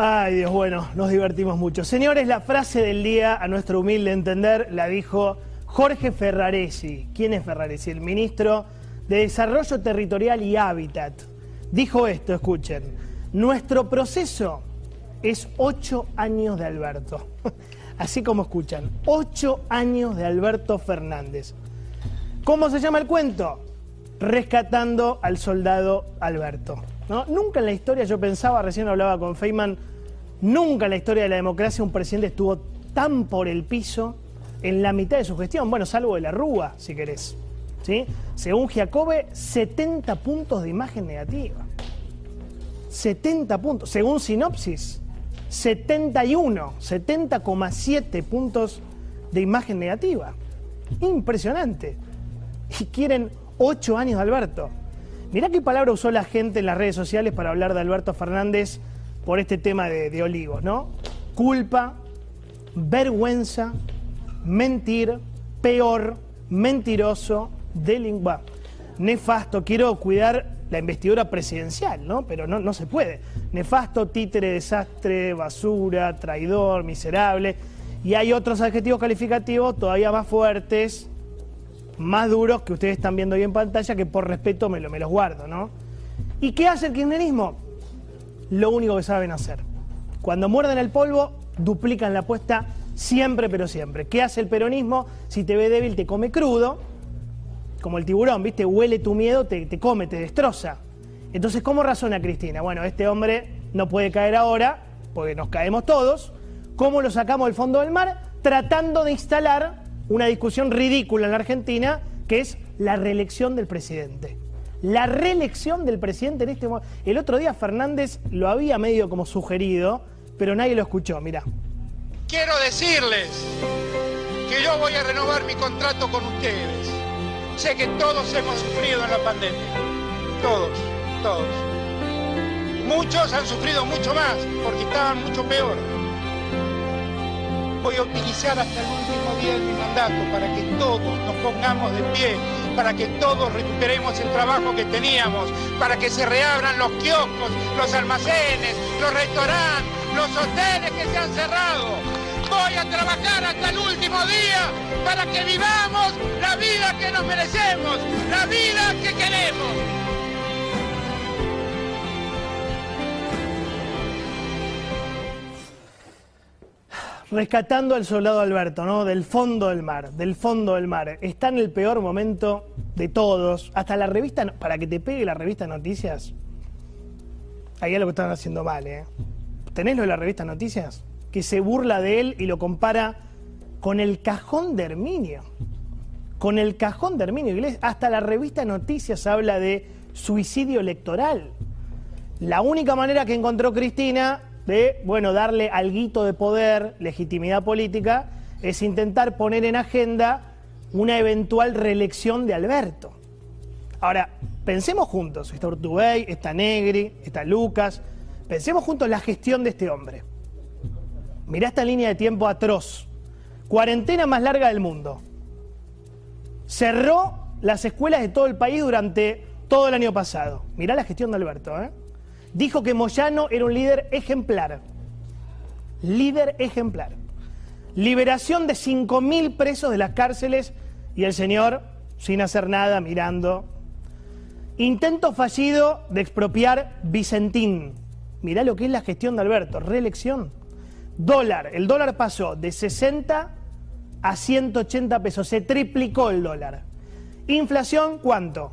Ay, Dios, bueno, nos divertimos mucho. Señores, la frase del día, a nuestro humilde entender, la dijo Jorge Ferraresi. ¿Quién es Ferraresi? El ministro de Desarrollo Territorial y Hábitat. Dijo esto, escuchen. Nuestro proceso es ocho años de Alberto. Así como escuchan, ocho años de Alberto Fernández. ¿Cómo se llama el cuento? Rescatando al soldado Alberto. Nunca en la historia, yo pensaba, recién hablaba con Feynman, nunca en la historia de la democracia un presidente estuvo tan por el piso en la mitad de su gestión, bueno, salvo de la Rúa, si querés. ¿sí? Según Giacobbe, 70 puntos de imagen negativa. 70 puntos. Según Sinopsis, 71, 70,7 puntos de imagen negativa. Impresionante. Y quieren 8 años de Alberto. Mirá qué palabra usó la gente en las redes sociales para hablar de Alberto Fernández por este tema de, Olivos, ¿no? Culpa, vergüenza, mentir, peor, mentiroso, delincuente, nefasto. Quiero cuidar la investidura presidencial, ¿no? Pero no, no se puede. Nefasto, títere, desastre, basura, traidor, miserable. Y hay otros adjetivos calificativos todavía más fuertes, más duros que ustedes están viendo ahí en pantalla, que por respeto me, lo, me los guardo, ¿no? ¿Y qué hace el kirchnerismo? Lo único que saben hacer. Cuando muerden el polvo, duplican la apuesta siempre, pero siempre. ¿Qué hace el peronismo? Si te ve débil, te come crudo, como el tiburón, ¿viste? Huele tu miedo, te, te come, te destroza. Entonces, ¿cómo razona Cristina? Bueno, este hombre no puede caer ahora, porque nos caemos todos. ¿Cómo lo sacamos del fondo del mar? Tratando de instalar una discusión ridícula en la Argentina, que es la reelección del presidente. La reelección del presidente en este momento. El otro día Fernández lo había medio como sugerido, pero nadie lo escuchó, mirá. Quiero decirles que yo voy a renovar mi contrato con ustedes. Sé que todos hemos sufrido en la pandemia. Todos, todos. Muchos han sufrido mucho más porque estaban mucho peor. Voy a utilizar hasta el último día de mi mandato para que todos nos pongamos de pie, para que todos recuperemos el trabajo que teníamos, para que se reabran los kioscos, los almacenes, los restaurantes, los hoteles que se han cerrado. Voy a trabajar hasta el último día para que vivamos la vida que nos merecemos, la vida que queremos. Rescatando al soldado Alberto, ¿no? Del fondo del mar, del fondo del mar. Está en el peor momento de todos. Hasta la revista, para que te pegue la revista Noticias, ahí es lo que están haciendo mal, ¿eh? ¿Tenés lo de la revista Noticias? Que se burla de él y lo compara con el cajón de Herminio. Con el cajón de Herminio Iglesias. Hasta la revista Noticias habla de suicidio electoral. La única manera que encontró Cristina de, bueno, darle alguito de poder, legitimidad política, es intentar poner en agenda una eventual reelección de Alberto. Ahora, pensemos juntos, está Urtubey, está Negri, está Lucas, pensemos juntos la gestión de este hombre. Mirá esta línea de tiempo atroz. Cuarentena más larga del mundo. Cerró las escuelas de todo el país durante todo el año pasado. Mirá la gestión de Alberto, ¿eh? Dijo que Moyano era un líder ejemplar. Líder ejemplar. Liberación de 5.000 presos de las cárceles y el señor sin hacer nada, mirando. Intento fallido de expropiar Vicentín. Mirá lo que es la gestión de Alberto, reelección. Dólar, el dólar pasó de 60 a 180 pesos, se triplicó el dólar. Inflación, ¿cuánto?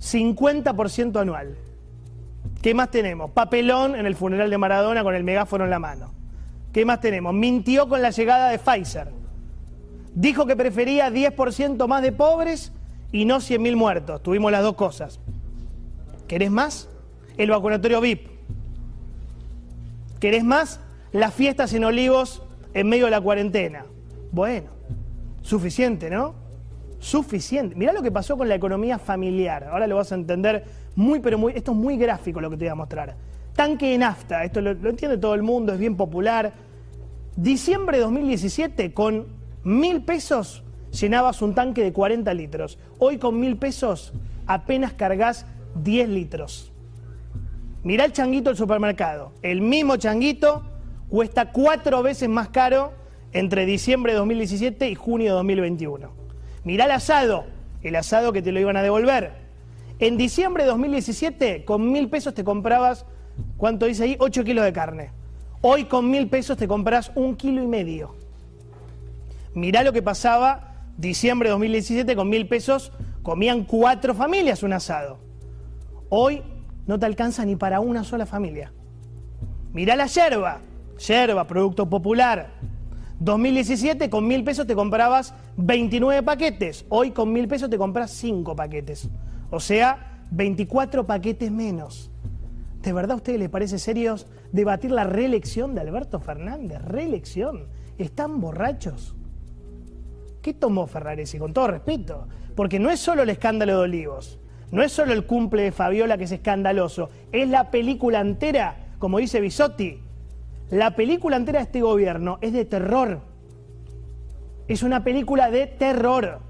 50% anual. ¿Qué más tenemos? Papelón en el funeral de Maradona con el megáfono en la mano. ¿Qué más tenemos? Mintió con la llegada de Pfizer. Dijo que prefería 10% más de pobres y no 100.000 muertos. Tuvimos las dos cosas. ¿Querés más? El vacunatorio VIP. ¿Querés más? Las fiestas en Olivos en medio de la cuarentena. Bueno, Suficiente, ¿no? Suficiente. Mirá lo que pasó con la economía familiar. Ahora lo vas a entender muy, pero muy. Esto es muy gráfico lo que te voy a mostrar. Tanque de nafta, esto lo, entiende todo el mundo, es bien popular. Diciembre de 2017, con mil pesos llenabas un tanque de 40 litros. Hoy con mil pesos apenas cargas 10 litros. Mirá el changuito del supermercado. El mismo changuito cuesta cuatro veces más caro entre diciembre de 2017 y junio de 2021. Mirá el asado, el asado que te lo iban a devolver. En diciembre de 2017, con mil pesos te comprabas, ¿cuánto dice ahí? 8 kilos de carne. Hoy con mil pesos te compras un kilo y medio. Mirá lo que pasaba diciembre de 2017, con mil pesos comían cuatro familias un asado. Hoy no te alcanza ni para una sola familia. Mirá la yerba, yerba, producto popular. 2017 con mil pesos te comprabas 29 paquetes, hoy con mil pesos te compras 5 paquetes. O sea, 24 paquetes menos. ¿De verdad a ustedes les parece serio debatir la reelección de Alberto Fernández? Reelección. ¿Están borrachos? ¿Qué tomó Ferraresi? Con todo respeto. Porque no es solo el escándalo de Olivos, no es solo el cumple de Fabiola que es escandaloso, es la película entera, como dice Bisotti. La película entera de este gobierno es de terror. Es una película de terror.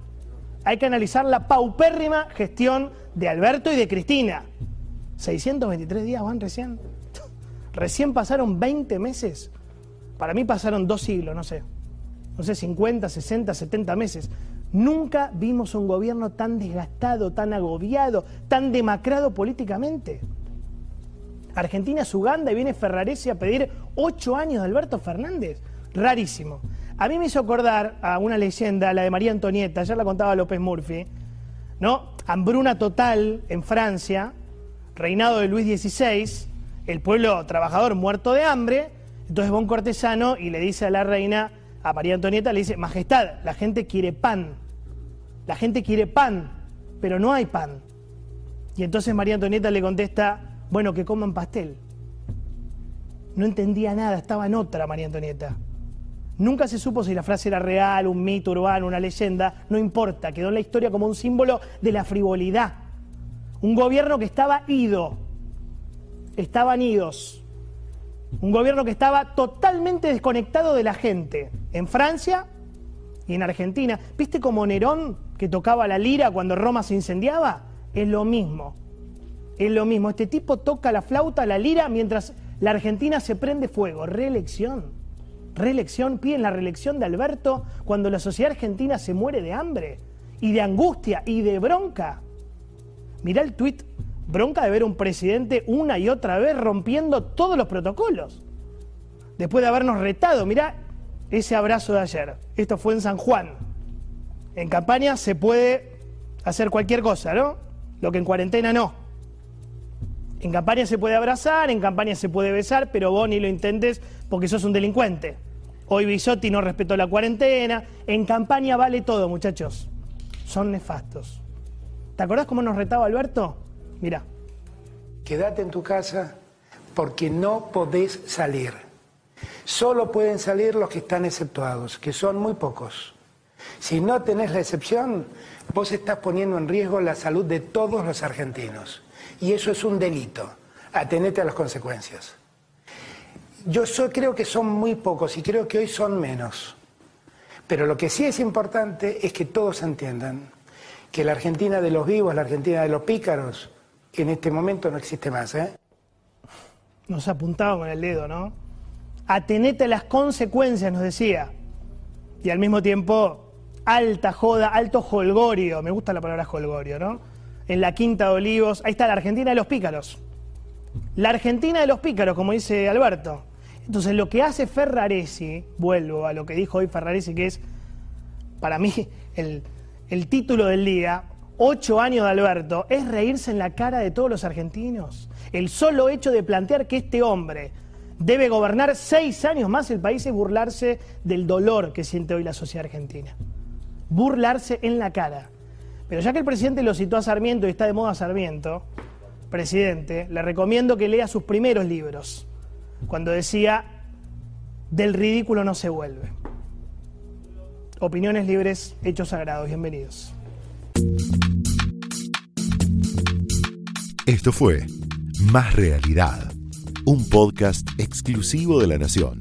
Hay que analizar la paupérrima gestión de Alberto y de Cristina. 623 días van recién. Recién pasaron 20 meses. Para mí pasaron dos siglos, no sé no sé, 50, 60, 70 meses. Nunca vimos un gobierno tan desgastado, tan agobiado, tan demacrado políticamente. Argentina es Uganda y viene Ferraresi a pedir ocho años de Alberto Fernández. Rarísimo. A mí me hizo acordar a una leyenda, la de María Antonieta, ayer la contaba López Murphy, ¿no? Hambruna total en Francia, reinado de Luis XVI, el pueblo trabajador muerto de hambre, entonces va un cortesano y le dice a la reina, a María Antonieta le dice, Majestad, la gente quiere pan, la gente quiere pan, pero no hay pan. Y entonces María Antonieta le contesta, bueno, que coman pastel. No entendía nada, estaba en otra María Antonieta. Nunca se supo si la frase era real, un mito urbano, una leyenda, no importa, quedó en la historia como un símbolo de la frivolidad. Un gobierno que estaba ido, estaban idos, un gobierno que estaba totalmente desconectado de la gente, en Francia y en Argentina. ¿Viste como Nerón que tocaba la lira cuando Roma se incendiaba? Es lo mismo, es lo mismo. Este tipo toca la flauta, la lira, mientras la Argentina se prende fuego. Reelección, reelección, piden la reelección de Alberto cuando la sociedad argentina se muere de hambre y de angustia y de bronca. Mirá el tuit bronca de ver un presidente una y otra vez rompiendo todos los protocolos. Después de habernos retado, mirá ese abrazo de ayer. Esto fue en San Juan. En campaña se puede hacer cualquier cosa, ¿no? Lo que en cuarentena no. En campaña se puede abrazar, en campaña se puede besar, pero vos ni lo intentes porque sos un delincuente. Hoy Bisotti no respetó la cuarentena. En campaña vale todo, muchachos. Son nefastos. ¿Te acordás cómo nos retaba Alberto? Mira. Quédate en tu casa porque no podés salir. Solo pueden salir los que están exceptuados, que son muy pocos. Si no tenés la excepción, vos estás poniendo en riesgo la salud de todos los argentinos. Y eso es un delito. Atenete a las consecuencias. Yo creo que son muy pocos y creo que hoy son menos. Pero lo que sí es importante es que todos entiendan que la Argentina de los vivos, la Argentina de los pícaros, en este momento no existe más. ¿eh? Nos apuntaba con el dedo, ¿no? Atenete a las consecuencias, nos decía. Y al mismo tiempo, alta joda, alto holgorio. Me gusta la palabra holgorio, ¿no? En la Quinta de Olivos. Ahí está la Argentina de los pícaros. La Argentina de los pícaros, como dice Alberto. Entonces, lo que hace Ferraresi, vuelvo a lo que dijo hoy Ferraresi, que es para mí el, el título del día, ocho años de Alberto es reírse en la cara de todos los argentinos. El solo hecho de plantear que este hombre debe gobernar seis años más el país es burlarse del dolor que siente hoy la sociedad argentina. Burlarse en la cara. Pero ya que el presidente lo citó a Sarmiento y está de moda Sarmiento, presidente, le recomiendo que lea sus primeros libros, cuando decía, del ridículo no se vuelve. Opiniones libres, hechos sagrados. Bienvenidos. Esto fue Más Realidad, un podcast exclusivo de La Nación.